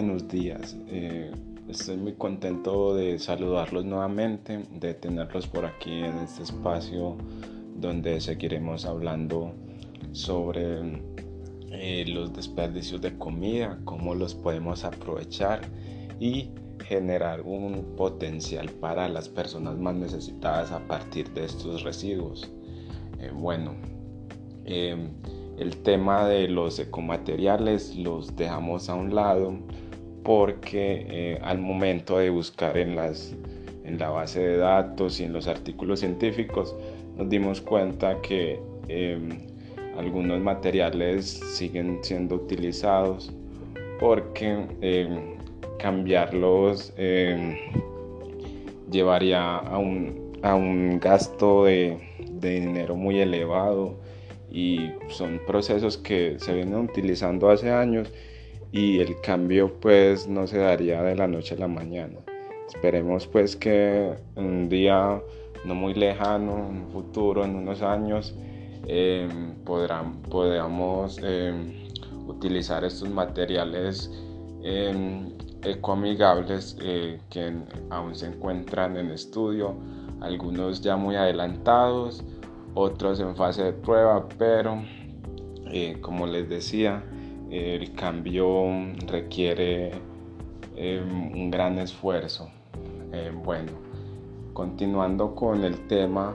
buenos días. Eh, estoy muy contento de saludarlos nuevamente, de tenerlos por aquí en este espacio donde seguiremos hablando sobre eh, los desperdicios de comida, cómo los podemos aprovechar y generar un potencial para las personas más necesitadas a partir de estos residuos. Eh, bueno, el tema de los ecomateriales los dejamos a un lado porque eh, al momento de buscar en, las, en la base de datos y en los artículos científicos nos dimos cuenta que em, algunos materiales siguen siendo utilizados porque em, cambiarlos em, llevaría a un, a un gasto de, de dinero muy elevado y son procesos que se vienen utilizando hace años y el cambio pues no se daría de la noche a la mañana. Esperemos pues que un día no muy lejano, en un futuro, en unos años, eh, podamos em, utilizar estos materiales em, ecoamigables eh, que aún se encuentran en estudio, algunos ya muy adelantados, otros en fase de prueba, pero eh, como les decía, el cambio requiere em, un gran esfuerzo. Em, bueno, continuando con el tema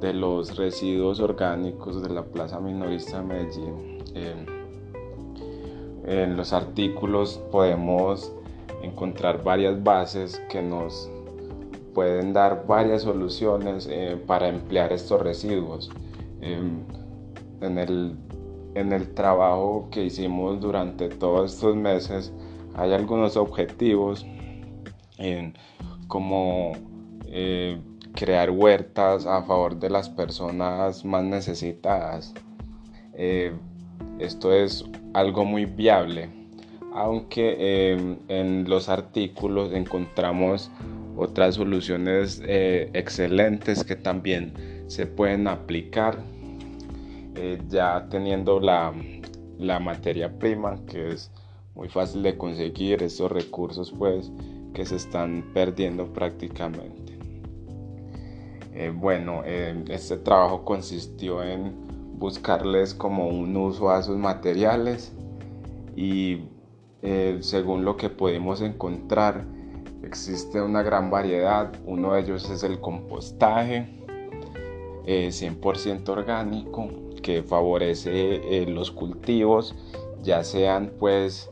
de los residuos orgánicos de la Plaza Minorista de Medellín, em, en los artículos podemos encontrar varias bases que nos pueden dar varias soluciones eh, para emplear estos residuos. En, el, en el trabajo que hicimos durante todos estos meses hay algunos objetivos como eh, crear huertas a favor de las personas más necesitadas. Eh, esto es algo muy viable, aunque em, en los artículos encontramos otras soluciones eh, excelentes que también se pueden aplicar eh, ya teniendo la, materia prima que es muy fácil de conseguir estos recursos pues que se están perdiendo prácticamente. Eh, bueno este trabajo consistió en buscarles como un uso a sus materiales y según lo que pudimos encontrar Existe una gran variedad, uno de ellos es el compostaje, 100% eh, orgánico, que favorece eh, los cultivos, ya sean pues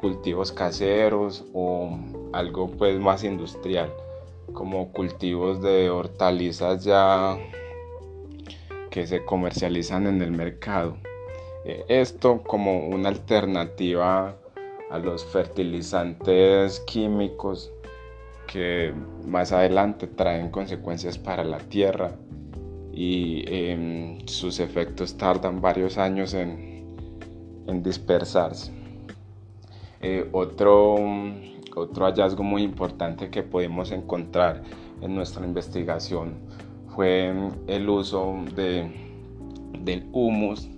cultivos caseros o algo pues más industrial, como cultivos de hortalizas ya que se comercializan en el mercado. Eh, esto como una alternativa a los fertilizantes químicos que más adelante traen consecuencias para la Tierra y em, sus efectos tardan varios años en, dispersarse. Eh, otro, otro hallazgo muy importante que pudimos encontrar en nuestra investigación fue el uso de, del humus,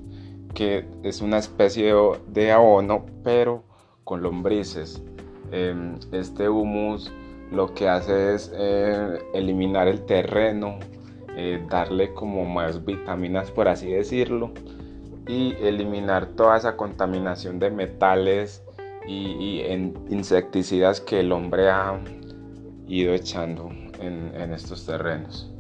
que es una especie de, abono, pero con lombrices. Em, este humus lo que hace es eh, eliminar el terreno, eh, darle como más vitaminas por así decirlo y eliminar toda esa contaminación de metales y, insecticidas que el hombre ha ido echando en, estos terrenos.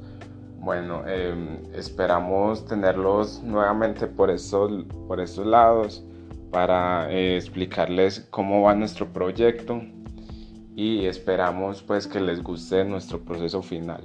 Bueno, em, esperamos tenerlos nuevamente por estos, por lados para eh, explicarles cómo va nuestro proyecto y esperamos pues que les guste nuestro proceso final.